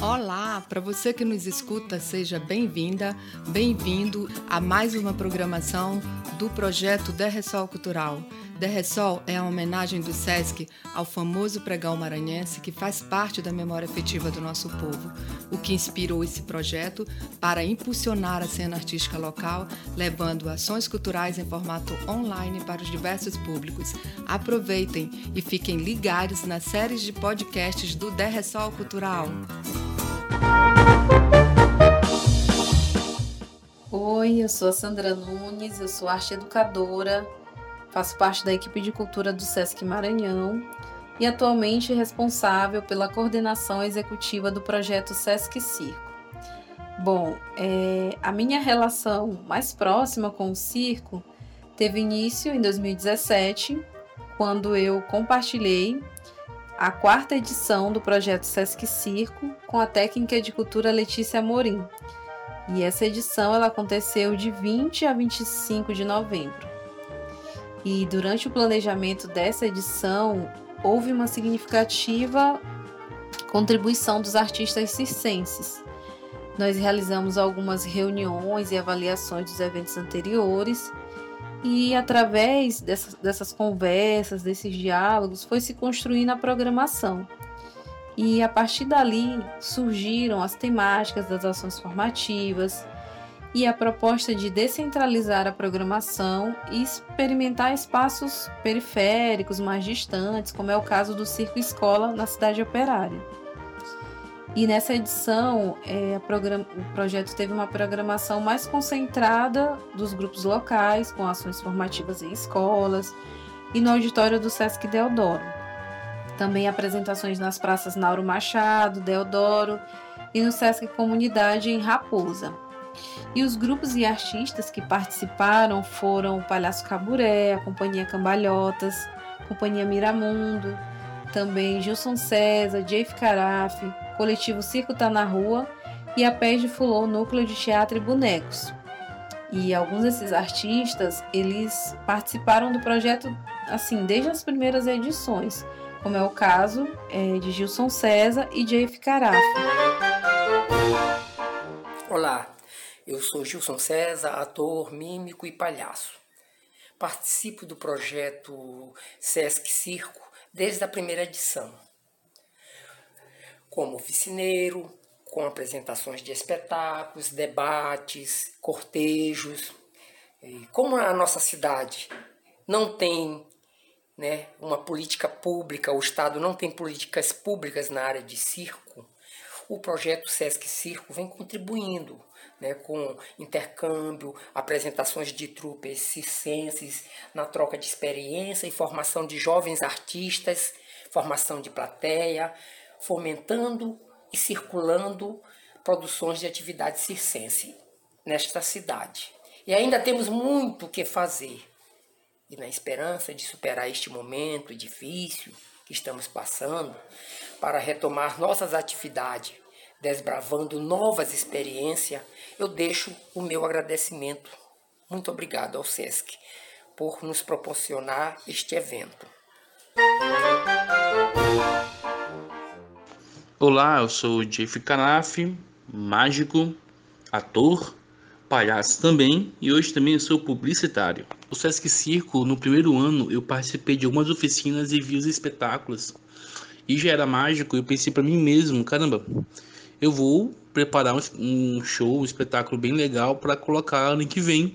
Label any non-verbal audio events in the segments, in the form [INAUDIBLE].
Olá, para você que nos escuta, seja bem-vinda, bem-vindo a mais uma programação do projeto Derressol Cultural. Derressol é a homenagem do SESC ao famoso pregão maranhense que faz parte da memória afetiva do nosso povo, o que inspirou esse projeto para impulsionar a cena artística local, levando ações culturais em formato online para os diversos públicos. Aproveitem e fiquem ligados nas séries de podcasts do Derressol Cultural. Oi, eu sou a Sandra Nunes, eu sou arte educadora, faço parte da equipe de cultura do SESC Maranhão e atualmente responsável pela coordenação executiva do projeto SESC Circo. Bom, é, a minha relação mais próxima com o circo teve início em 2017, quando eu compartilhei a quarta edição do projeto Sesc Circo com a técnica de cultura Letícia Morim. E essa edição ela aconteceu de 20 a 25 de novembro. E durante o planejamento dessa edição, houve uma significativa contribuição dos artistas circenses. Nós realizamos algumas reuniões e avaliações dos eventos anteriores e através dessas, dessas conversas, desses diálogos, foi se construindo a programação. E a partir dali surgiram as temáticas das ações formativas e a proposta de descentralizar a programação e experimentar espaços periféricos mais distantes, como é o caso do Circo Escola na cidade operária. E nessa edição, é, o projeto teve uma programação mais concentrada dos grupos locais, com ações formativas em escolas e no auditório do Sesc Deodoro. Também apresentações nas praças Nauro Machado, Deodoro e no Sesc Comunidade em Raposa. E os grupos e artistas que participaram foram o Palhaço Caburé, a Companhia Cambalhotas, Companhia Miramundo, também Gilson César, Jeff Carafe, coletivo Circo Tá na Rua e a Pés de Fulô Núcleo de Teatro e Bonecos. E alguns desses artistas, eles participaram do projeto assim, desde as primeiras edições, como é o caso é, de Gilson César e Jeff Carafa. Olá, eu sou Gilson César, ator, mímico e palhaço. Participo do projeto Sesc Circo desde a primeira edição como oficineiro, com apresentações de espetáculos, debates, cortejos. Como a nossa cidade não tem né, uma política pública, o Estado não tem políticas públicas na área de circo, o projeto Sesc Circo vem contribuindo né, com intercâmbio, apresentações de trupes circenses, na troca de experiência e formação de jovens artistas, formação de plateia, fomentando e circulando produções de atividade circense nesta cidade. E ainda temos muito o que fazer. E na esperança de superar este momento difícil que estamos passando, para retomar nossas atividades, desbravando novas experiências, eu deixo o meu agradecimento. Muito obrigado ao SESC por nos proporcionar este evento. Olá, eu sou o Jeff Canaf, mágico, ator, palhaço também e hoje também sou publicitário. O Sesc Circo, no primeiro ano, eu participei de algumas oficinas e vi os espetáculos. E já era mágico, eu pensei para mim mesmo, caramba, eu vou preparar um show, um espetáculo bem legal para colocar ano que vem.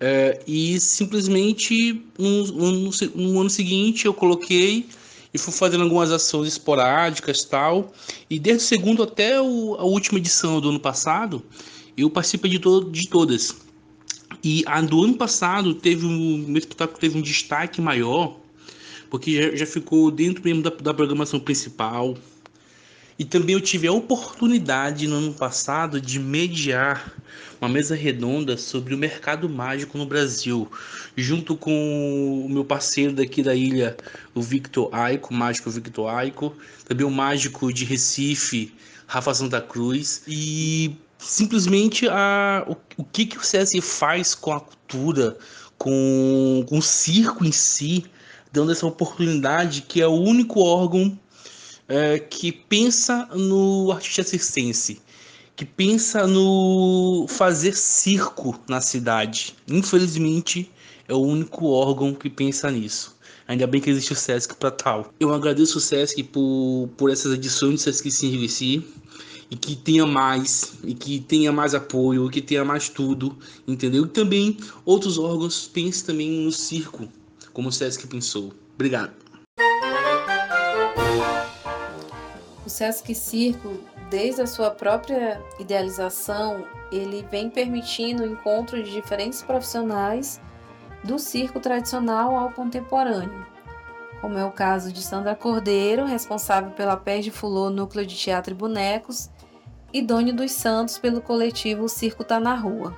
É, e simplesmente no ano seguinte eu coloquei e fui fazendo algumas ações esporádicas tal. E desde o segundo até o, a última edição do ano passado, eu participei de, to de todas. E a do ano passado teve um meu espetáculo teve um destaque maior, porque já, já ficou dentro mesmo da, da programação principal. E também eu tive a oportunidade no ano passado de mediar uma mesa redonda sobre o mercado mágico no Brasil, junto com o meu parceiro daqui da ilha, o Victor Aico, o mágico Victor Aico, também o mágico de Recife, Rafa Santa Cruz, e simplesmente a, o, o que, que o CSI faz com a cultura, com, com o circo em si, dando essa oportunidade que é o único órgão é, que pensa no artista circense, que pensa no fazer circo na cidade. Infelizmente, é o único órgão que pensa nisso. Ainda bem que existe o Sesc para tal. Eu agradeço o Sesc por, por essas edições do Sesc Sim e que tenha mais, e que tenha mais apoio, que tenha mais tudo, entendeu? E também outros órgãos pensem também no circo, como o Sesc pensou. Obrigado. O Sesc Circo, desde a sua própria idealização, ele vem permitindo o encontro de diferentes profissionais do circo tradicional ao contemporâneo, como é o caso de Sandra Cordeiro, responsável pela Pés de Fulô Núcleo de Teatro e Bonecos, e Doni dos Santos pelo coletivo Circo Tá na Rua.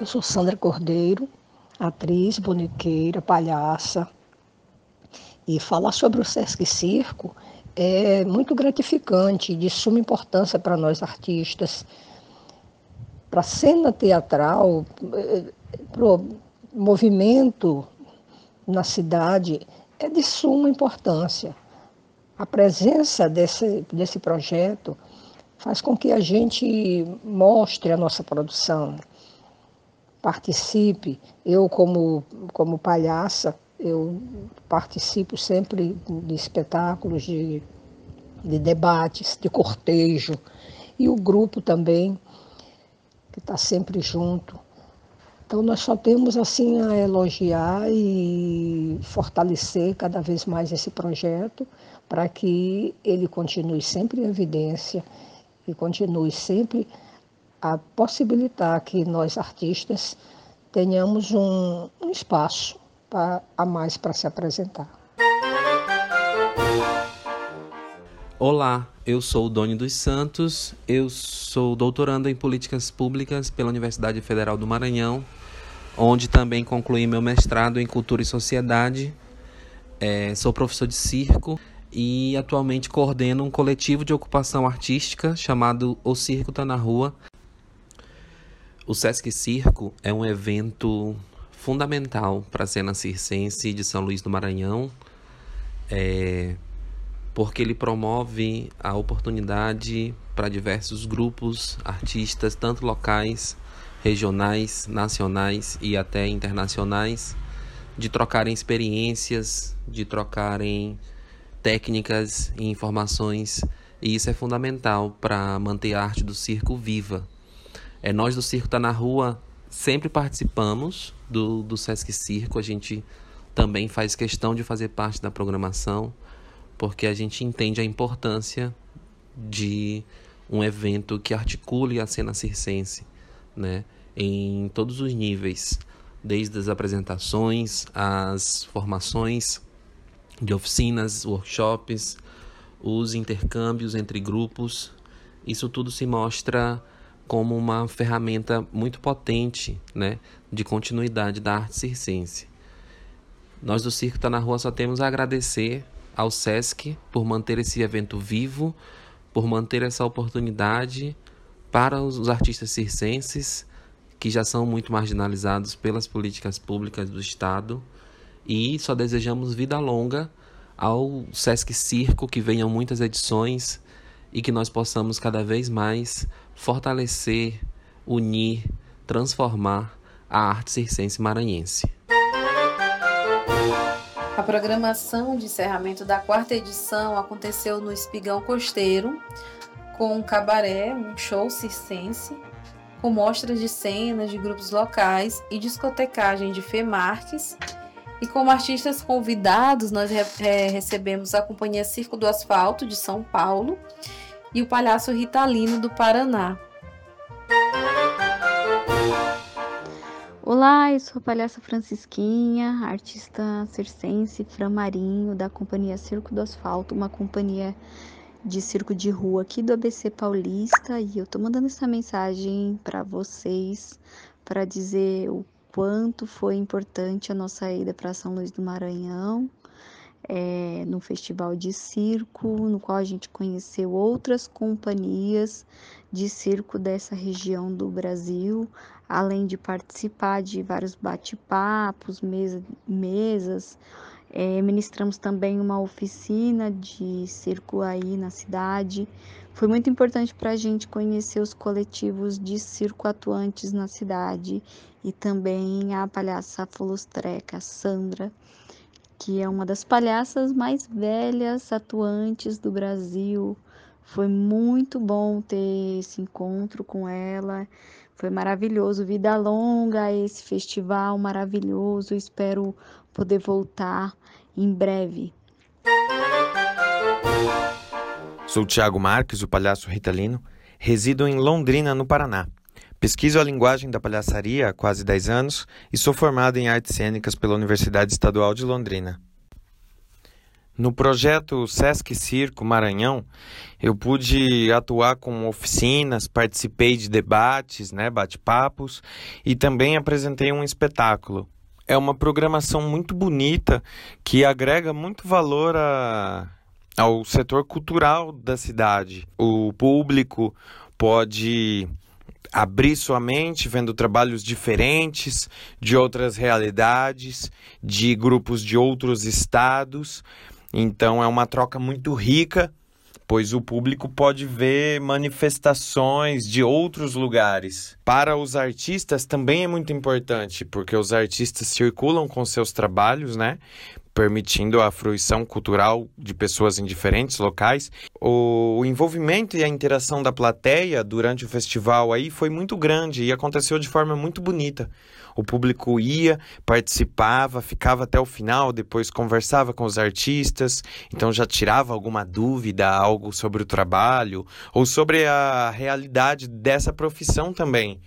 Eu sou Sandra Cordeiro, atriz, bonequeira, palhaça, e falar sobre o Sesc Circo é muito gratificante, de suma importância para nós artistas, para a cena teatral, para o movimento na cidade, é de suma importância. A presença desse, desse projeto faz com que a gente mostre a nossa produção, participe. Eu, como, como palhaça, eu participo sempre de espetáculos, de, de debates, de cortejo, e o grupo também, que está sempre junto. Então nós só temos assim a elogiar e fortalecer cada vez mais esse projeto para que ele continue sempre em evidência e continue sempre a possibilitar que nós artistas tenhamos um, um espaço pra, a mais para se apresentar. Olá, eu sou o Doni dos Santos, eu sou doutorando em Políticas Públicas pela Universidade Federal do Maranhão, onde também concluí meu mestrado em Cultura e Sociedade. É, sou professor de circo e atualmente coordeno um coletivo de ocupação artística chamado O Circo Tá na Rua. O Sesc Circo é um evento fundamental para a cena circense de São Luís do Maranhão, é, porque ele promove a oportunidade para diversos grupos, artistas, tanto locais, regionais, nacionais e até internacionais, de trocarem experiências, de trocarem técnicas e informações, e isso é fundamental para manter a arte do circo viva. É, nós do Circo Tá na Rua sempre participamos do, do Sesc Circo, a gente também faz questão de fazer parte da programação, porque a gente entende a importância de um evento que articule a cena circense, né, em todos os níveis, desde as apresentações, as formações de oficinas, workshops, os intercâmbios entre grupos. Isso tudo se mostra como uma ferramenta muito potente né, de continuidade da arte circense. Nós do Circo Tá na Rua só temos a agradecer ao SESC por manter esse evento vivo, por manter essa oportunidade para os artistas circenses que já são muito marginalizados pelas políticas públicas do Estado e só desejamos vida longa ao Sesc Circo, que venham muitas edições e que nós possamos cada vez mais fortalecer, unir, transformar a arte circense maranhense. A programação de encerramento da quarta edição aconteceu no Espigão Costeiro, com um cabaré, um show circense, com mostras de cenas de grupos locais e discotecagem de Fê Marques. E como artistas convidados, nós é, recebemos a Companhia Circo do Asfalto de São Paulo e o Palhaço Ritalino do Paraná. Olá, eu sou a palhaça Francisquinha, artista circense, framarinho da Companhia Circo do Asfalto, uma companhia de circo de rua aqui do ABC Paulista, e eu tô mandando essa mensagem para vocês para dizer o quanto foi importante a nossa ida para São Luís do Maranhão é, no festival de circo, no qual a gente conheceu outras companhias de circo dessa região do Brasil, além de participar de vários bate-papos, mesa, mesas. É, ministramos também uma oficina de circo aí na cidade. Foi muito importante para a gente conhecer os coletivos de circo atuantes na cidade e também a palhaça Folostreca, Sandra, que é uma das palhaças mais velhas atuantes do Brasil. Foi muito bom ter esse encontro com ela. Foi maravilhoso. Vida longa esse festival maravilhoso. Espero poder voltar em breve. Sou Tiago Marques, o palhaço ritalino. Resido em Londrina, no Paraná. Pesquiso a linguagem da palhaçaria há quase 10 anos e sou formado em artes cênicas pela Universidade Estadual de Londrina. No projeto Sesc Circo Maranhão, eu pude atuar com oficinas, participei de debates, né, bate-papos e também apresentei um espetáculo. É uma programação muito bonita que agrega muito valor a, ao setor cultural da cidade. O público pode abrir sua mente vendo trabalhos diferentes, de outras realidades, de grupos de outros estados. Então é uma troca muito rica, pois o público pode ver manifestações de outros lugares. Para os artistas também é muito importante, porque os artistas circulam com seus trabalhos, né? Permitindo a fruição cultural de pessoas em diferentes locais. O envolvimento e a interação da plateia durante o festival aí foi muito grande e aconteceu de forma muito bonita. O público ia, participava, ficava até o final, depois conversava com os artistas, então já tirava alguma dúvida, algo sobre o trabalho ou sobre a realidade dessa profissão também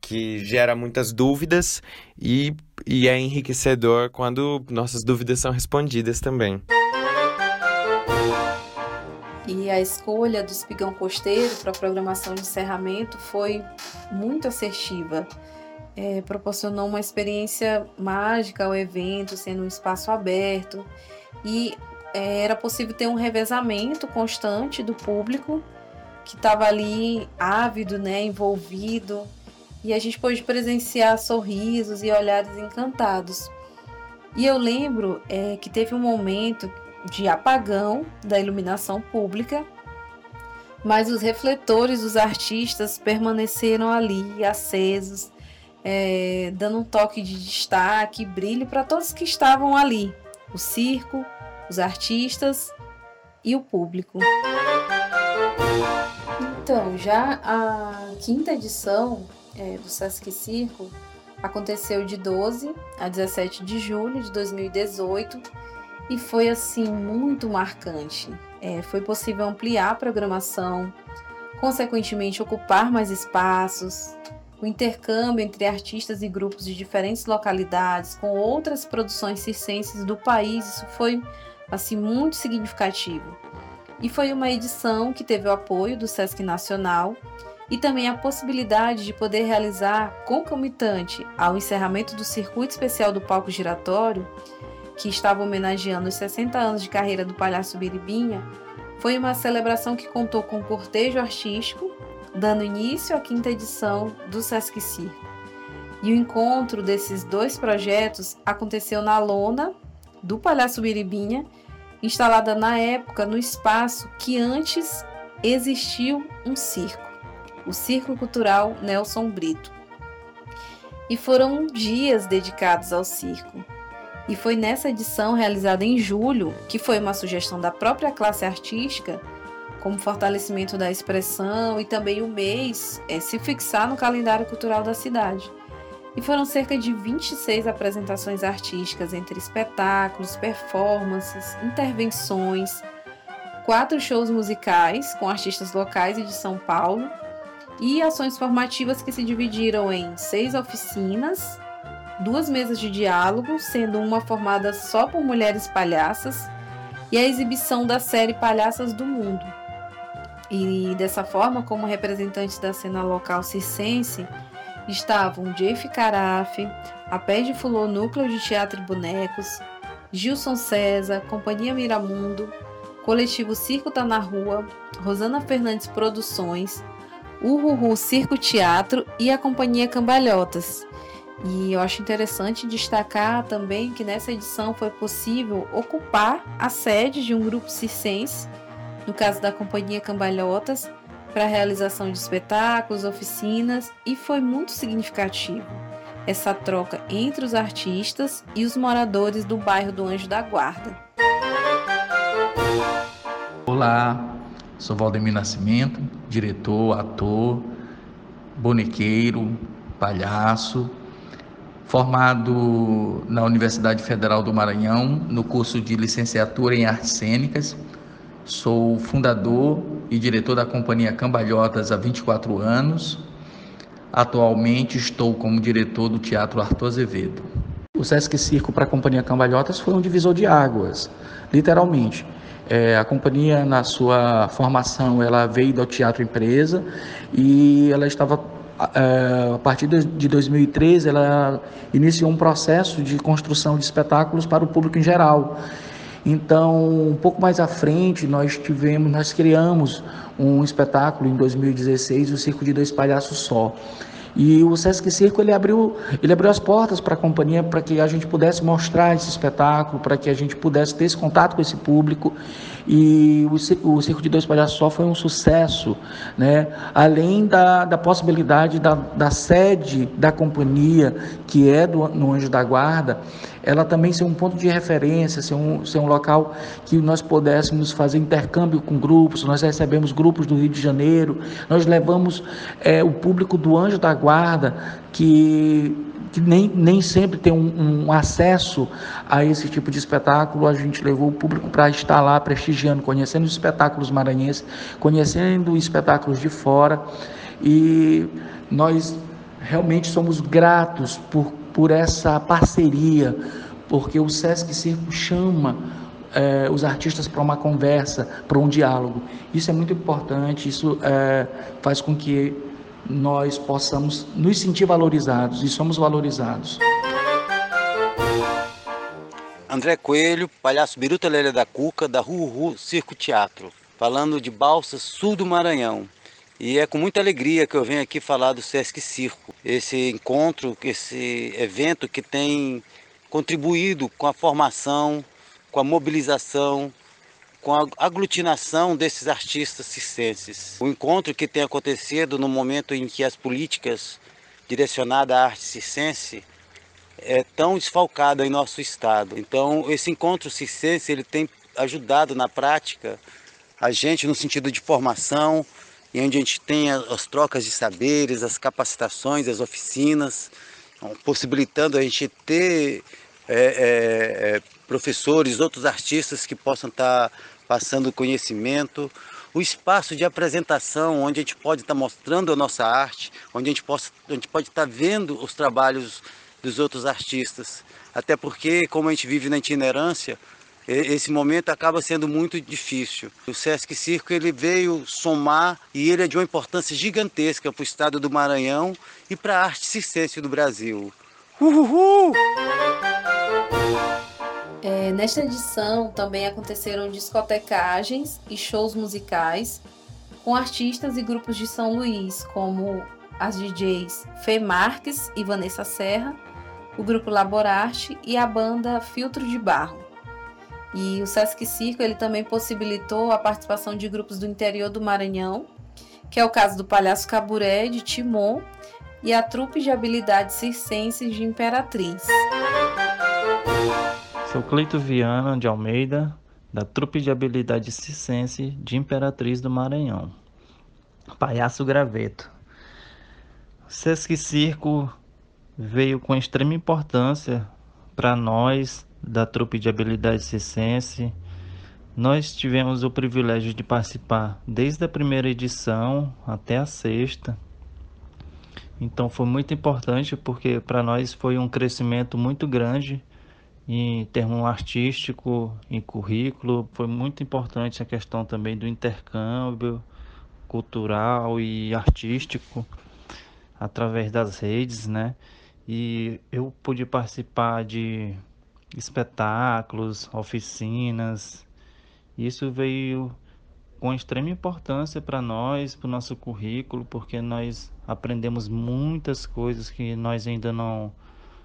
que gera muitas dúvidas e, e é enriquecedor quando nossas dúvidas são respondidas também. E a escolha do espigão costeiro para a programação de encerramento foi muito assertiva. É, proporcionou uma experiência mágica ao evento, sendo um espaço aberto, e é, era possível ter um revezamento constante do público que estava ali ávido, né, envolvido e a gente pôde presenciar sorrisos e olhares encantados. E eu lembro é, que teve um momento de apagão da iluminação pública, mas os refletores dos artistas permaneceram ali, acesos, é, dando um toque de destaque, brilho para todos que estavam ali: o circo, os artistas e o público. Então, já a quinta edição é, do Sesc Circo aconteceu de 12 a 17 de julho de 2018 e foi assim muito marcante. É, foi possível ampliar a programação, consequentemente ocupar mais espaços, o intercâmbio entre artistas e grupos de diferentes localidades com outras produções circenses do país, isso foi assim muito significativo. E foi uma edição que teve o apoio do SESC Nacional e também a possibilidade de poder realizar concomitante ao encerramento do circuito especial do palco giratório, que estava homenageando os 60 anos de carreira do palhaço Biribinha, foi uma celebração que contou com cortejo artístico, dando início à quinta edição do Sesc Circo. E o encontro desses dois projetos aconteceu na lona do Palhaço Biribinha, instalada na época no espaço que antes existiu um circo o Circo Cultural Nelson Brito. E foram dias dedicados ao circo. E foi nessa edição, realizada em julho, que foi uma sugestão da própria classe artística, como fortalecimento da expressão e também o mês é, se fixar no calendário cultural da cidade. E foram cerca de 26 apresentações artísticas entre espetáculos, performances, intervenções, quatro shows musicais com artistas locais e de São Paulo e ações formativas que se dividiram em seis oficinas, duas mesas de diálogo, sendo uma formada só por mulheres palhaças, e a exibição da série Palhaças do Mundo. E dessa forma, como representantes da cena local circense, estavam Jeff Carafe, a Pé de Fulô Núcleo de Teatro e Bonecos, Gilson César, Companhia Miramundo, Coletivo Circo Tá na Rua, Rosana Fernandes Produções, Uhuhu Circo Teatro e a Companhia Cambalhotas. E eu acho interessante destacar também que nessa edição foi possível ocupar a sede de um grupo circense, no caso da Companhia Cambalhotas, para a realização de espetáculos, oficinas, e foi muito significativo essa troca entre os artistas e os moradores do bairro do Anjo da Guarda. Olá, sou Valdemir Nascimento, diretor, ator, bonequeiro, palhaço, formado na Universidade Federal do Maranhão no curso de licenciatura em artes cênicas. Sou fundador e diretor da companhia Cambalhotas há 24 anos. Atualmente estou como diretor do Teatro Arthur Azevedo. O Sesc Circo para a companhia Cambalhotas foi um divisor de águas, literalmente é, a companhia, na sua formação, ela veio do teatro empresa e ela estava, é, a partir de 2013, ela iniciou um processo de construção de espetáculos para o público em geral. Então, um pouco mais à frente, nós tivemos, nós criamos um espetáculo em 2016, o Circo de Dois Palhaços Só. E o Sesc Circo ele abriu, ele abriu as portas para a companhia para que a gente pudesse mostrar esse espetáculo, para que a gente pudesse ter esse contato com esse público. E o, o Circo de Dois Palhaços Só foi um sucesso, né? além da, da possibilidade da, da sede da companhia, que é do, no Anjo da Guarda, ela também ser um ponto de referência, ser um, ser um local que nós pudéssemos fazer intercâmbio com grupos. Nós recebemos grupos do Rio de Janeiro, nós levamos é, o público do Anjo da Guarda, que que nem, nem sempre tem um, um, acesso a esse tipo de espetáculo, a gente levou o público para estar lá prestigiando, conhecendo os espetáculos maranhenses, conhecendo espetáculos de fora e nós realmente somos gratos por por essa parceria, porque o Sesc Circo chama é, os artistas para uma conversa, para um diálogo. Isso é muito importante, isso é, faz com que nós possamos nos sentir valorizados e somos valorizados. André Coelho, palhaço Biruta Lélia da Cuca, da Ruhu Circo Teatro, falando de Balsa, sul do Maranhão. E é com muita alegria que eu venho aqui falar do Sesc Circo, esse encontro, esse evento que tem contribuído com a formação, com a mobilização, com a aglutinação desses artistas circenses. O encontro que tem acontecido no momento em que as políticas direcionadas à arte circense é tão desfalcada em nosso estado. Então, esse encontro circense ele tem ajudado na prática a gente no sentido de formação, e onde a gente tem as trocas de saberes, as capacitações, as oficinas, então, possibilitando a gente ter é, é, é, professores, outros artistas que possam estar passando conhecimento, o espaço de apresentação onde a gente pode estar mostrando a nossa arte, onde a gente, possa, a gente pode estar vendo os trabalhos dos outros artistas. Até porque, como a gente vive na itinerância, esse momento acaba sendo muito difícil. O Sesc Circo ele veio somar e ele é de uma importância gigantesca para o estado do Maranhão e para a arte circense do Brasil. Uhul! É, nesta edição também aconteceram discotecagens e shows musicais com artistas e grupos de São Luís, como as DJs Fê Marques e Vanessa Serra, o grupo Laborarte e a banda Filtro de Barro. E o Sesc Circo ele também possibilitou a participação de grupos do interior do Maranhão, que é o caso do Palhaço Caburé de Timon e a trupe de habilidades circenses de Imperatriz. Sou Cleito Viana de Almeida, da trupe de habilidades circense de Imperatriz do Maranhão. Palhaço Graveto. Sesc Circo veio com extrema importância para nós da trupe de habilidade circense. Nós tivemos o privilégio de participar desde a primeira edição até a sexta. Então foi muito importante porque para nós foi um crescimento muito grande em termo artístico, em currículo. Foi muito importante a questão também do intercâmbio cultural e artístico através das redes, né? E eu pude participar de espetáculos, oficinas. Isso veio com extrema importância para nós, para o nosso currículo, porque nós aprendemos muitas coisas que nós ainda não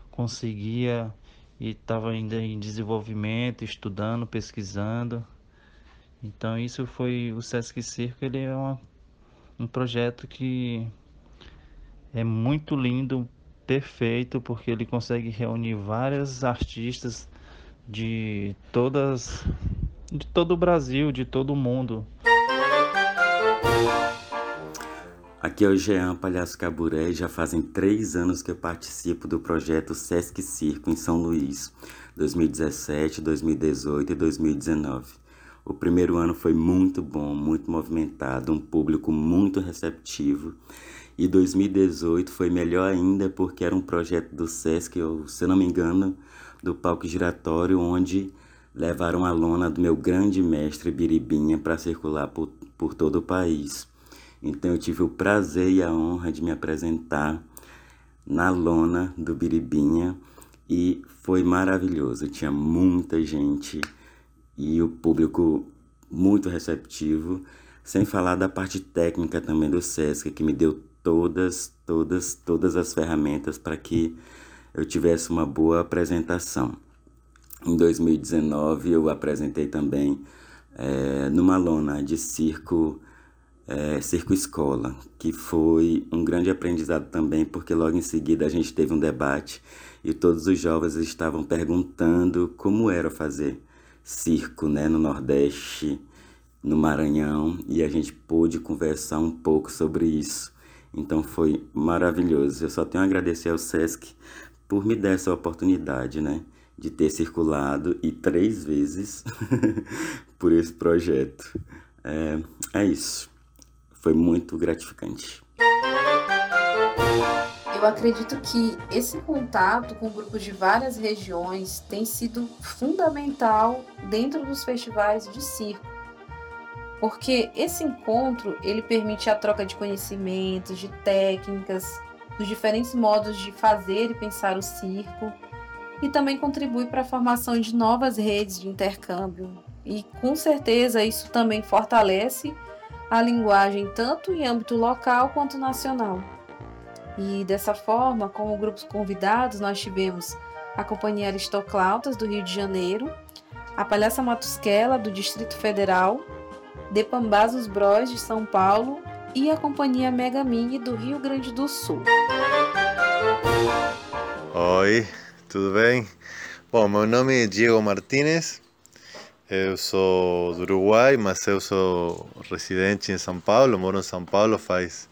conseguia e estava ainda em desenvolvimento, estudando, pesquisando. Então isso foi o Sesc Circo, ele é uma, um projeto que é muito lindo, perfeito, porque ele consegue reunir vários artistas de todas de todo o Brasil, de todo o mundo. Aqui é o Jean Palhaço Caburé e já fazem três anos que eu participo do projeto Sesc Circo em São Luís, 2017, 2018 e 2019. O primeiro ano foi muito bom, muito movimentado, um público muito receptivo. E 2018 foi melhor ainda porque era um projeto do Sesc, ou, se não me engano, do palco giratório, onde levaram a lona do meu grande mestre Biribinha para circular por, por todo o país. Então eu tive o prazer e a honra de me apresentar na lona do Biribinha e foi maravilhoso. Tinha muita gente e o público muito receptivo, sem falar da parte técnica também do SESC, que me deu todas, todas, todas as ferramentas para que eu tivesse uma boa apresentação. Em 2019 eu apresentei também é, numa lona de circo é, Circo Escola, que foi um grande aprendizado também, porque logo em seguida a gente teve um debate e todos os jovens estavam perguntando como era fazer circo né, no Nordeste, no Maranhão, e a gente pôde conversar um pouco sobre isso. Então foi maravilhoso. Eu só tenho a agradecer ao SESC por me dar essa oportunidade, né? De ter circulado e três vezes [LAUGHS] por esse projeto. É, é isso foi muito gratificante. Eu acredito que esse contato com grupos de várias regiões tem sido fundamental dentro dos festivais de circo. Porque esse encontro, ele permite a troca de conhecimentos, de técnicas, dos diferentes modos de fazer e pensar o circo, e também contribui para a formação de novas redes de intercâmbio. E com certeza isso também fortalece a linguagem tanto em âmbito local quanto nacional. E dessa forma, como grupos convidados, nós tivemos a Companhia Aristoclautas do Rio de Janeiro, a Palhaça Matusquela do Distrito Federal, Depambazos Bros de São Paulo e a Companhia Mega Mini do Rio Grande do Sul. Oi, tudo bem? Bom, meu nome é Diego Martínez, Eu sou do Uruguai, mas eu sou residente em São Paulo, moro em São Paulo faz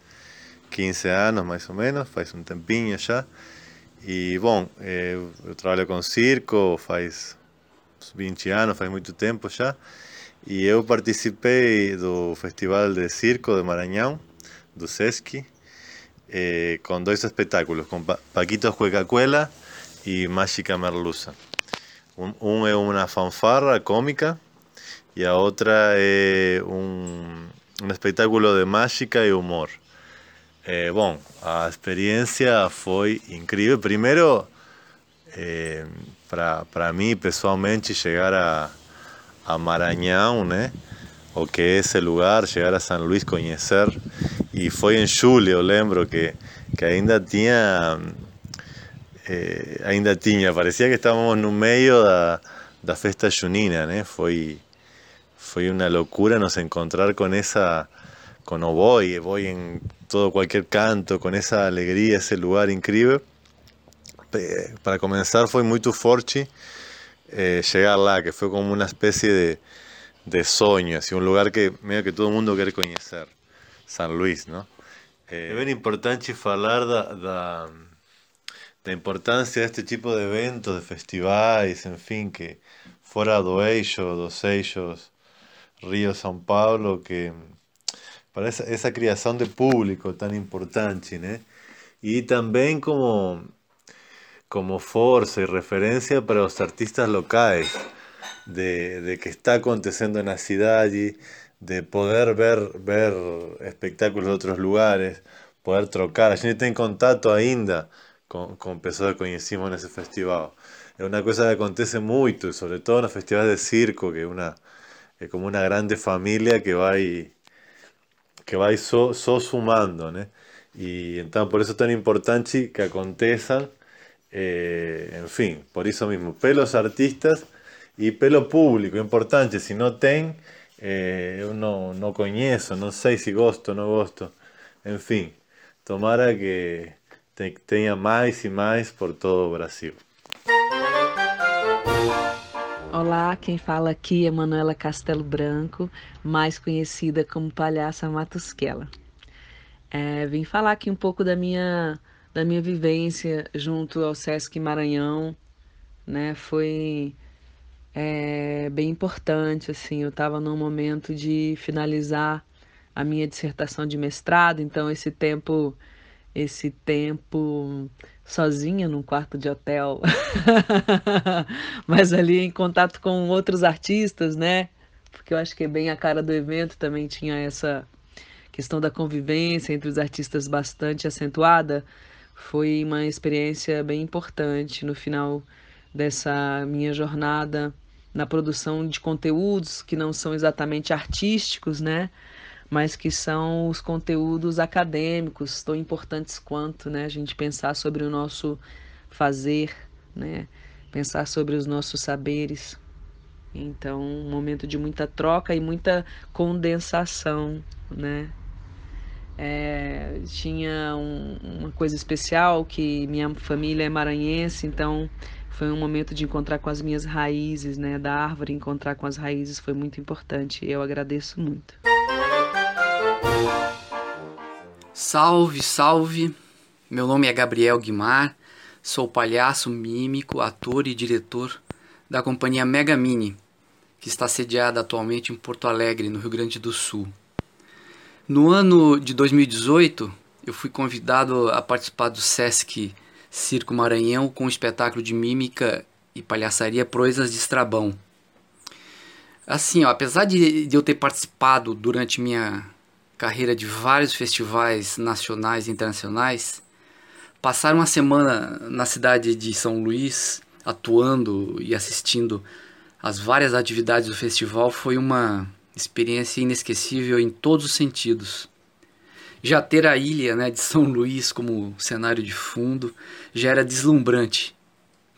15 anos mais ou menos, faz um tempinho já. E bom, eu, eu trabalho com circo faz 20 anos, faz muito tempo já. E eu participei do Festival de Circo de Maranhão, do SESC, eh, com dois espetáculos, com Paquitos Cuecacuela e Mágica Merluza. Un, un é uma fanfarra cômica e a outra é um, um espetáculo de mágica e humor. É, bom, a experiência foi incrível. Primeiro, é, para mim, pessoalmente, chegar a, a Maranhão, né? O que é esse lugar, chegar a São Luís, conhecer. E foi em julho, eu lembro que, que ainda tinha eh, ainda tinha, parecia que estávamos no meio da, da festa junina, né? Foi, foi uma loucura nos encontrar com essa, com o boi, boi em todo qualquer canto, com essa alegria, esse lugar incrível. Para começar foi muito forte eh, chegar lá, que foi como uma espécie de, de sonho, assim, um lugar que meio que todo mundo quer conhecer, São Luís, não? Eh, é bem importante falar da, da la importancia de este tipo de eventos, de festivales, en fin, que fuera do ellos, dos ellos, Río, São Paulo, que para esa, esa de público tan importante, ¿no? Y también como, como fuerza y referencia para los artistas locales, de, de que está aconteciendo en la ciudad y de poder ver, ver espectáculos de otros lugares, poder trocar. A gente tem contato ainda com, com pessoas que conhecimos nesse festival. É uma coisa que acontece muito, sobretudo nos festivais de circo, que é, uma, como uma grande família que vai que vai só, só sumando, né? E então por isso é tão importante que aconteçam, eh, enfim, por isso mesmo, pelos artistas e pelo público, importante, se não tem, eh, eu não, não conheço, não sei se gosto não gosto, enfim, tomara que tenha mais e mais por todo o Brasil. Olá, quem fala aqui é Manuela Castelo Branco, mais conhecida como Palhaça Matusquela. É, vim falar aqui um pouco da minha, da minha vivência junto ao Sesc Maranhão, né? Foi é, bem importante, assim, eu estava num momento de finalizar a minha dissertação de mestrado, então esse tempo esse tempo sozinha num quarto de hotel, [LAUGHS] mas ali em contato com outros artistas, né? Porque eu acho que é bem a cara do evento também tinha essa questão da convivência entre os artistas bastante acentuada. Foi uma experiência bem importante no final dessa minha jornada na produção de conteúdos que não são exatamente artísticos, né? Mas que são os conteúdos acadêmicos, tão importantes quanto né, a gente pensar sobre o nosso fazer, né, pensar sobre os nossos saberes. Então, um momento de muita troca e muita condensação, né? É, tinha um, uma coisa especial que minha família é maranhense, então foi um momento de encontrar com as minhas raízes, né? Da árvore encontrar com as raízes foi muito importante. Eu agradeço muito. Salve, salve! Meu nome é Gabriel Guimar, sou palhaço, mímico, ator e diretor da companhia Mega Mini, que está sediada atualmente em Porto Alegre, no Rio Grande do Sul. No ano de 2018, eu fui convidado a participar do Sesc Circo Maranhão com o espetáculo de mímica e palhaçaria Proezas de Estrabão. Assim, ó, apesar de, de eu ter participado durante minha carreira de vários festivais nacionais e internacionais, passar uma semana na cidade de São Luís, atuando e assistindo às várias atividades do festival foi uma experiência inesquecível em todos os sentidos. Já ter a ilha né, de São Luís como cenário de fundo já era deslumbrante,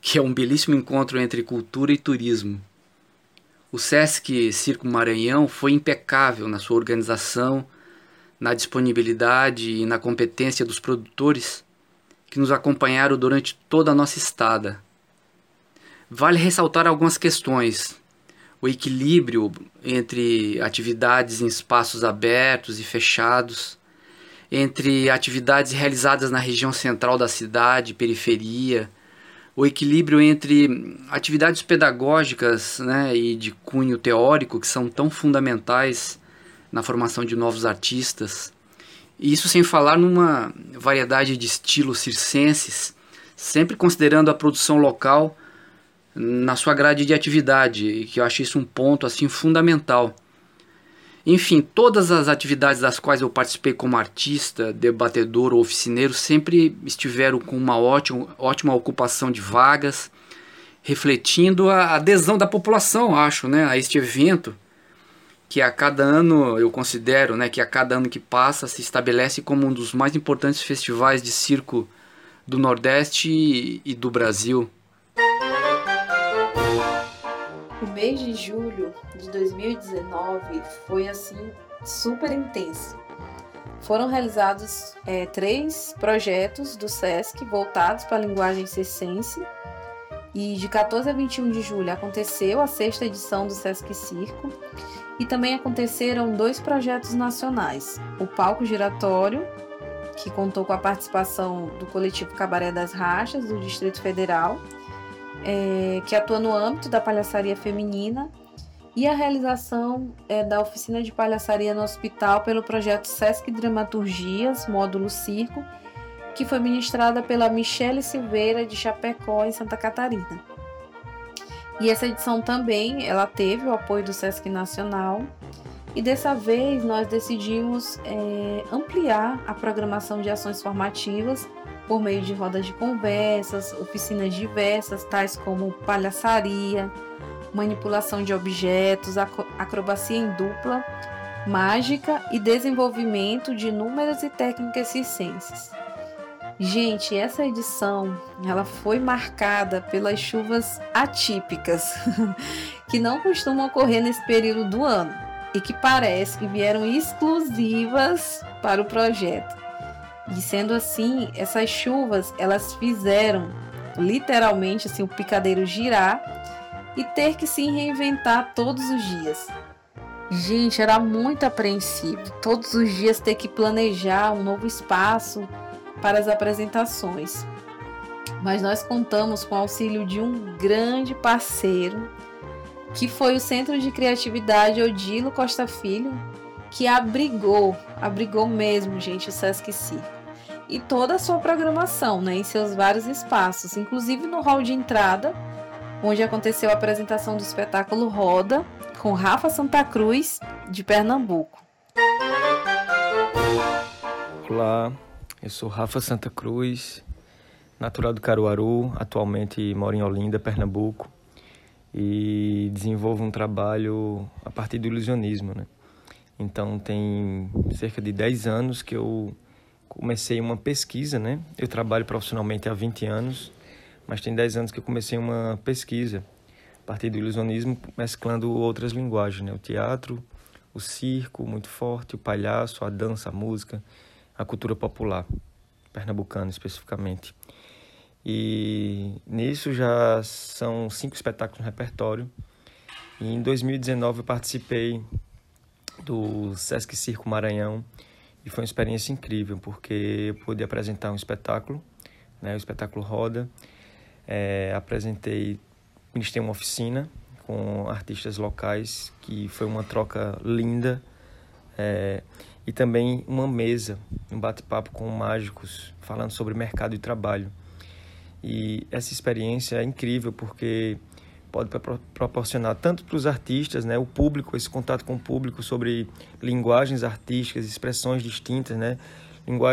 que é um belíssimo encontro entre cultura e turismo. O Sesc Circo Maranhão foi impecável na sua organização, na disponibilidade e na competência dos produtores que nos acompanharam durante toda a nossa estada. Vale ressaltar algumas questões. O equilíbrio entre atividades em espaços abertos e fechados, entre atividades realizadas na região central da cidade, periferia, o equilíbrio entre atividades pedagógicas né, e de cunho teórico, que são tão fundamentais na formação de novos artistas. E isso sem falar numa variedade de estilos circenses, sempre considerando a produção local na sua grade de atividade, que eu acho isso um ponto assim fundamental. Enfim, todas as atividades das quais eu participei como artista, debatedor ou oficineiro sempre estiveram com uma ótima, ótima ocupação de vagas, refletindo a adesão da população, acho, né, a este evento que a cada ano eu considero, né, que a cada ano que passa se estabelece como um dos mais importantes festivais de circo do Nordeste e do Brasil. O mês de julho de 2019 foi assim super intenso. Foram realizados é, três projetos do SESC voltados para a linguagem circense e de 14 a 21 de julho aconteceu a sexta edição do Sesc Circo e também aconteceram dois projetos nacionais: o Palco Giratório, que contou com a participação do coletivo Cabaré das Rachas, do Distrito Federal, é, que atua no âmbito da palhaçaria feminina, e a realização é, da oficina de palhaçaria no hospital pelo projeto Sesc Dramaturgias, módulo Circo, que foi ministrada pela Michele Silveira de Chapecó, em Santa Catarina. E essa edição também ela teve o apoio do Sesc Nacional. E dessa vez nós decidimos é, ampliar a programação de ações formativas por meio de rodas de conversas, oficinas diversas, tais como palhaçaria, manipulação de objetos, acrobacia em dupla, mágica e desenvolvimento de números e técnicas circenses. Gente, essa edição ela foi marcada pelas chuvas atípicas [LAUGHS] que não costumam ocorrer nesse período do ano e que parece que vieram exclusivas para o projeto. E sendo assim, essas chuvas elas fizeram literalmente assim o picadeiro girar e ter que se reinventar todos os dias. Gente, era muito apreensivo. Todos os dias ter que planejar um novo espaço para as apresentações. Mas nós contamos com o auxílio de um grande parceiro, que foi o Centro de Criatividade Odilo Costa Filho, que abrigou, abrigou mesmo, gente, o Sesc Circo. E toda a sua programação, né, em seus vários espaços, inclusive no hall de entrada, onde aconteceu a apresentação do espetáculo Roda, com Rafa Santa Cruz, de Pernambuco. Olá, eu sou Rafa Santa Cruz, natural do Caruaru, atualmente moro em Olinda, Pernambuco, e desenvolvo um trabalho a partir do ilusionismo, né? Então tem cerca de 10 anos que eu comecei uma pesquisa, né? Eu trabalho profissionalmente há 20 anos, mas tem 10 anos que eu comecei uma pesquisa a partir do ilusionismo, mesclando outras linguagens, né? O teatro, o circo, muito forte, o palhaço, a dança, a música, a cultura popular, pernambucana especificamente. E nisso já são cinco espetáculos no repertório. E em 2019 eu participei do Sesc Circo Maranhão e foi uma experiência incrível porque eu pude apresentar um espetáculo, né, o espetáculo Roda. É, apresentei, ministrei uma oficina com artistas locais que foi uma troca linda é, e também uma mesa, um bate-papo com mágicos falando sobre mercado de trabalho. E essa experiência é incrível porque pode proporcionar tanto para os artistas, né, o público, esse contato com o público sobre linguagens artísticas, expressões distintas, né,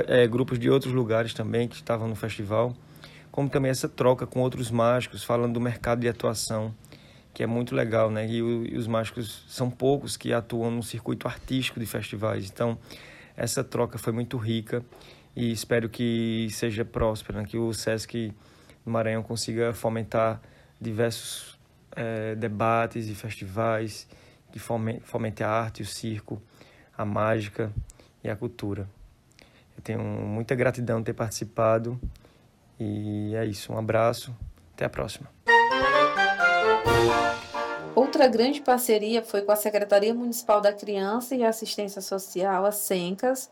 é, grupos de outros lugares também que estavam no festival, como também essa troca com outros mágicos, falando do mercado de atuação, que é muito legal, né, e, o, e os mágicos são poucos que atuam no circuito artístico de festivais, então essa troca foi muito rica e espero que seja próspera, né, que o Sesc Maranhão consiga fomentar diversos é, debates e festivais que fomente a arte, o circo, a mágica e a cultura. Eu tenho muita gratidão de ter participado e é isso. Um abraço, até a próxima. Outra grande parceria foi com a Secretaria Municipal da Criança e Assistência Social, a SENCAS,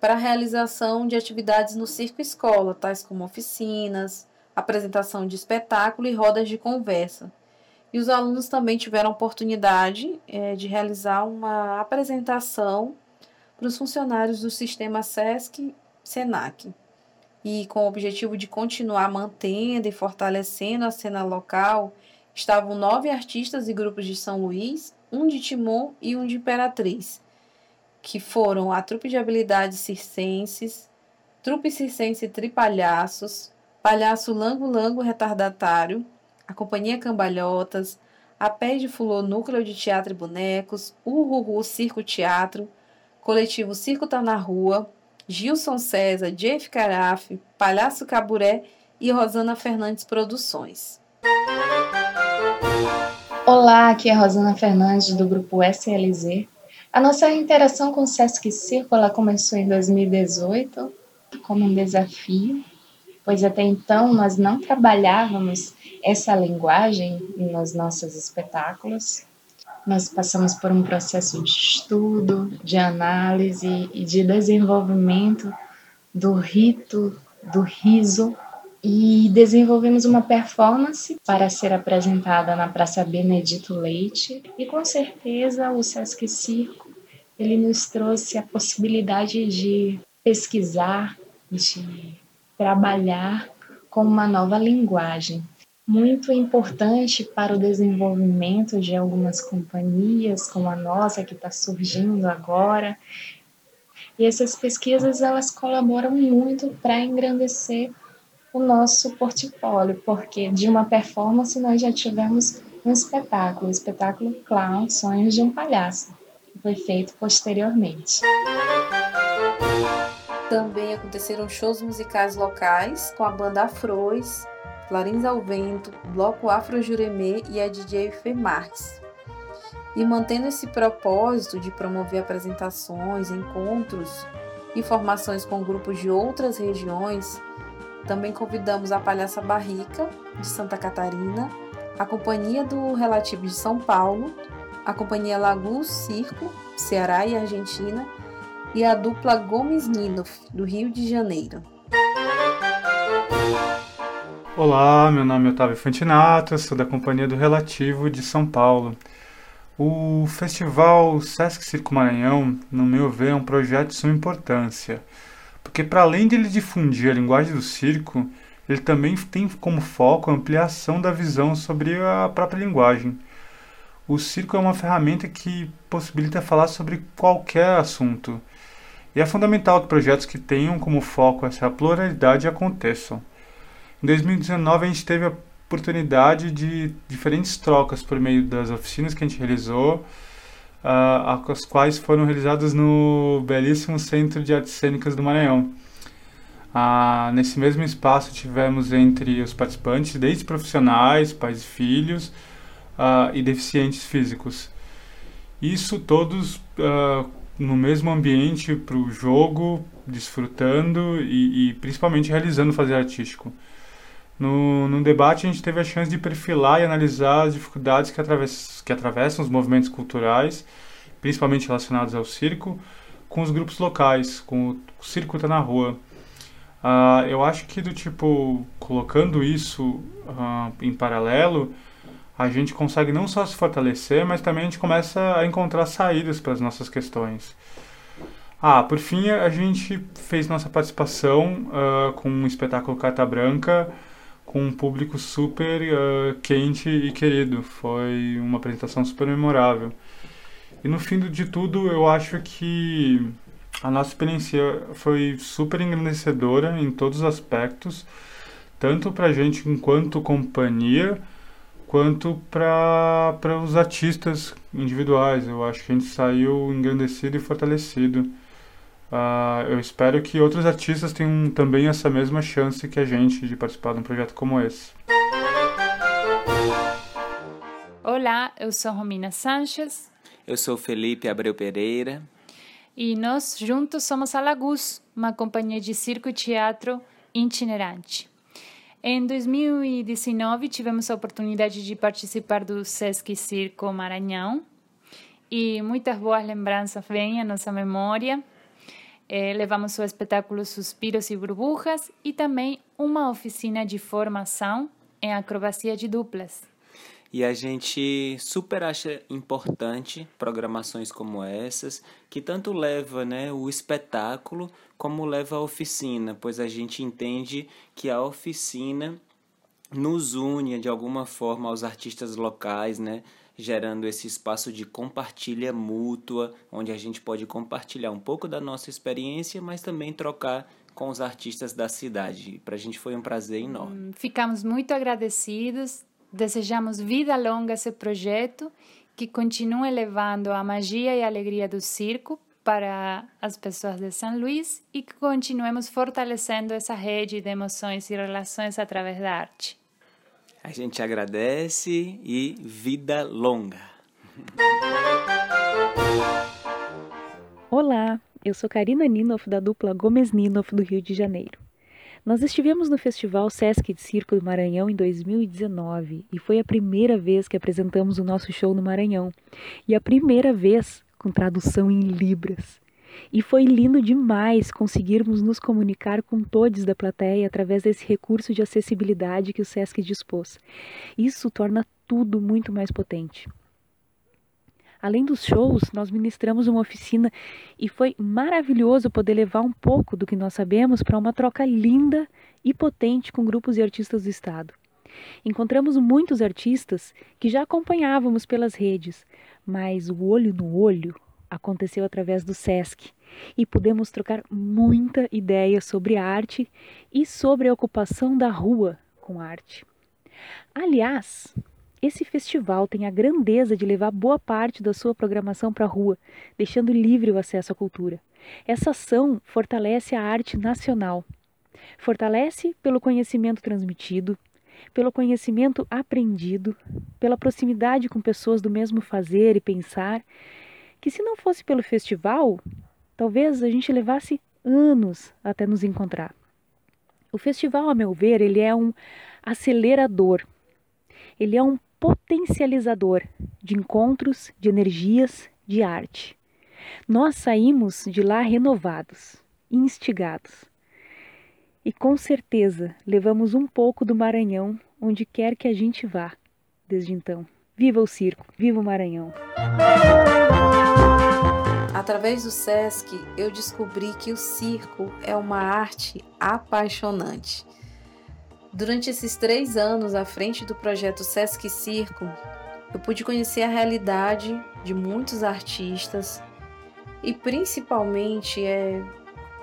para a realização de atividades no Circo Escola, tais como oficinas, apresentação de espetáculo e rodas de conversa. E os alunos também tiveram a oportunidade é, de realizar uma apresentação para os funcionários do sistema SESC SENAC. E com o objetivo de continuar mantendo e fortalecendo a cena local, estavam nove artistas e grupos de São Luís, um de Timon e um de Imperatriz, que foram a Trupe de Habilidades Circenses, Trupe Circense Tripalhaços, Palhaço Lango Lango Retardatário, a Companhia Cambalhotas, a Pé de Fulô Núcleo de Teatro e Bonecos, Uruhu Circo Teatro, Coletivo Circo Tá na Rua, Gilson César, Jeff Carafe, Palhaço Caburé e Rosana Fernandes Produções. Olá, aqui é Rosana Fernandes do grupo SLZ. A nossa interação com o Sesc Circo ela começou em 2018 como um desafio, pois até então nós não trabalhávamos essa linguagem nos nossos espetáculos. Nós passamos por um processo de estudo, de análise e de desenvolvimento do rito do riso e desenvolvemos uma performance para ser apresentada na Praça Benedito Leite. E com certeza o Sesc Circo ele nos trouxe a possibilidade de pesquisar, de trabalhar com uma nova linguagem. Muito importante para o desenvolvimento de algumas companhias, como a nossa, que está surgindo agora, E essas pesquisas elas colaboram muito para engrandecer o nosso portfólio, porque de uma performance nós já tivemos um espetáculo, o espetáculo Clown Sonhos de um Palhaço, que foi feito posteriormente. Também aconteceram shows musicais locais com a banda Afrois, Clarins ao Vento, Bloco Afro Juremê e a DJ Fê Marques. E mantendo esse propósito de promover apresentações, encontros e formações com grupos de outras regiões, também convidamos a Palhaça Barrica, de Santa Catarina, a Companhia do Relativo de São Paulo, a Companhia Lagus Circo, Ceará e Argentina, e a dupla Gomes Ninoff, do Rio de Janeiro. Olá, meu nome é Otávio Fantinato, sou da Companhia do Relativo de São Paulo. O Festival Sesc Circo Maranhão, no meu ver, é um projeto de suma importância, porque para além de ele difundir a linguagem do circo, ele também tem como foco a ampliação da visão sobre a própria linguagem. O circo é uma ferramenta que possibilita falar sobre qualquer assunto, e é fundamental que projetos que tenham como foco essa pluralidade aconteçam. Em 2019, a gente teve a oportunidade de diferentes trocas por meio das oficinas que a gente realizou, uh, as quais foram realizadas no belíssimo Centro de Artes Cênicas do Maranhão. Uh, nesse mesmo espaço tivemos entre os participantes desde profissionais, pais e filhos uh, e deficientes físicos. Isso todos no mesmo ambiente para o jogo, desfrutando e, e principalmente realizando fazer artístico. No, no debate, a gente teve a chance de perfilar e analisar as dificuldades que, que atravessam os movimentos culturais, principalmente relacionados ao circo, com os grupos locais, com o, o circo está na rua. Uh, eu acho que do tipo, colocando isso uh, em paralelo, a gente consegue não só se fortalecer, mas também a gente começa a encontrar saídas para as nossas questões. Ah, por fim, a gente fez nossa participação uh, com um espetáculo Carta Branca, com um público super uh, quente e querido. Foi uma apresentação super memorável. E no fim de tudo, eu acho que a nossa experiência foi super engrandecedora em todos os aspectos, tanto para a gente enquanto companhia, quanto para os artistas individuais. Eu acho que a gente saiu engrandecido e fortalecido. Uh, eu espero que outros artistas tenham também essa mesma chance que a gente de participar de um projeto como esse. Olá, eu sou Romina Sanches. Eu sou Felipe Abreu Pereira. E nós juntos somos a Lagus, uma companhia de circo e teatro itinerante. Em 2019 tivemos a oportunidade de participar do Sesc Circo Maranhão e muitas boas lembranças vêm à nossa memória é, levamos o espetáculo Suspiros e Burbujas e também uma oficina de formação em acrobacia de duplas. E a gente super acha importante programações como essas, que tanto leva né, o espetáculo como leva a oficina, pois a gente entende que a oficina nos une de alguma forma aos artistas locais, né? Gerando esse espaço de compartilha mútua, onde a gente pode compartilhar um pouco da nossa experiência, mas também trocar com os artistas da cidade. Para a gente foi um prazer enorme. Hum, ficamos muito agradecidos, desejamos vida longa a esse projeto, que continue levando a magia e a alegria do circo para as pessoas de São Luís e que continuemos fortalecendo essa rede de emoções e relações através da arte. A gente agradece e vida longa. Olá, eu sou Karina Ninoff da dupla Gomes Ninoff do Rio de Janeiro. Nós estivemos no Festival Sesc de Circo do Maranhão em 2019 e foi a primeira vez que apresentamos o nosso show no Maranhão e a primeira vez com tradução em Libras. E foi lindo demais conseguirmos nos comunicar com todos da plateia através desse recurso de acessibilidade que o SESC dispôs. Isso torna tudo muito mais potente. Além dos shows, nós ministramos uma oficina e foi maravilhoso poder levar um pouco do que nós sabemos para uma troca linda e potente com grupos e artistas do estado. Encontramos muitos artistas que já acompanhávamos pelas redes, mas o olho no olho, aconteceu através do SESC e pudemos trocar muita ideia sobre arte e sobre a ocupação da rua com arte. Aliás, esse festival tem a grandeza de levar boa parte da sua programação para a rua, deixando livre o acesso à cultura. Essa ação fortalece a arte nacional. Fortalece pelo conhecimento transmitido, pelo conhecimento aprendido, pela proximidade com pessoas do mesmo fazer e pensar, que se não fosse pelo festival, talvez a gente levasse anos até nos encontrar. O festival, a meu ver, ele é um acelerador. Ele é um potencializador de encontros, de energias, de arte. Nós saímos de lá renovados, instigados. E com certeza levamos um pouco do Maranhão onde quer que a gente vá desde então. Viva o circo, viva o Maranhão! Através do SESC, eu descobri que o circo é uma arte apaixonante. Durante esses três anos à frente do projeto Sesc Circo, eu pude conhecer a realidade de muitos artistas e principalmente é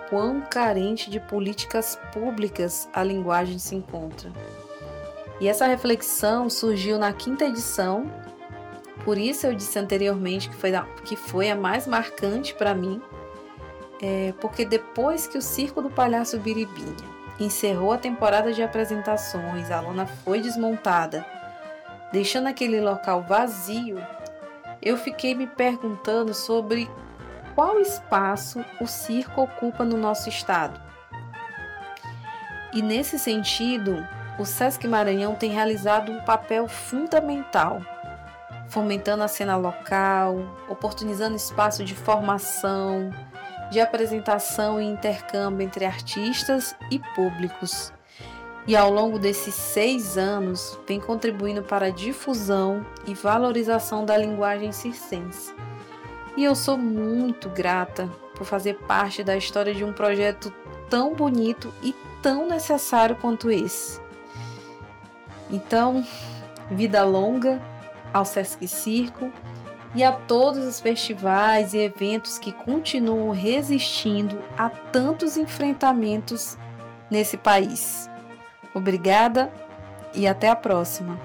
quão carente de políticas públicas a linguagem se encontra. E essa reflexão surgiu na quinta edição, por isso eu disse anteriormente que foi a, que foi a mais marcante para mim, é, porque depois que o Circo do Palhaço Biribinha encerrou a temporada de apresentações, a lona foi desmontada, deixando aquele local vazio, eu fiquei me perguntando sobre qual espaço o circo ocupa no nosso estado. E nesse sentido, o Sesc Maranhão tem realizado um papel fundamental, fomentando a cena local, oportunizando espaço de formação, de apresentação e intercâmbio entre artistas e públicos. E ao longo desses seis anos, vem contribuindo para a difusão e valorização da linguagem circense. E eu sou muito grata por fazer parte da história de um projeto tão bonito e tão necessário quanto esse. Então, vida longa ao Sesc Circo e a todos os festivais e eventos que continuam resistindo a tantos enfrentamentos nesse país. Obrigada e até a próxima.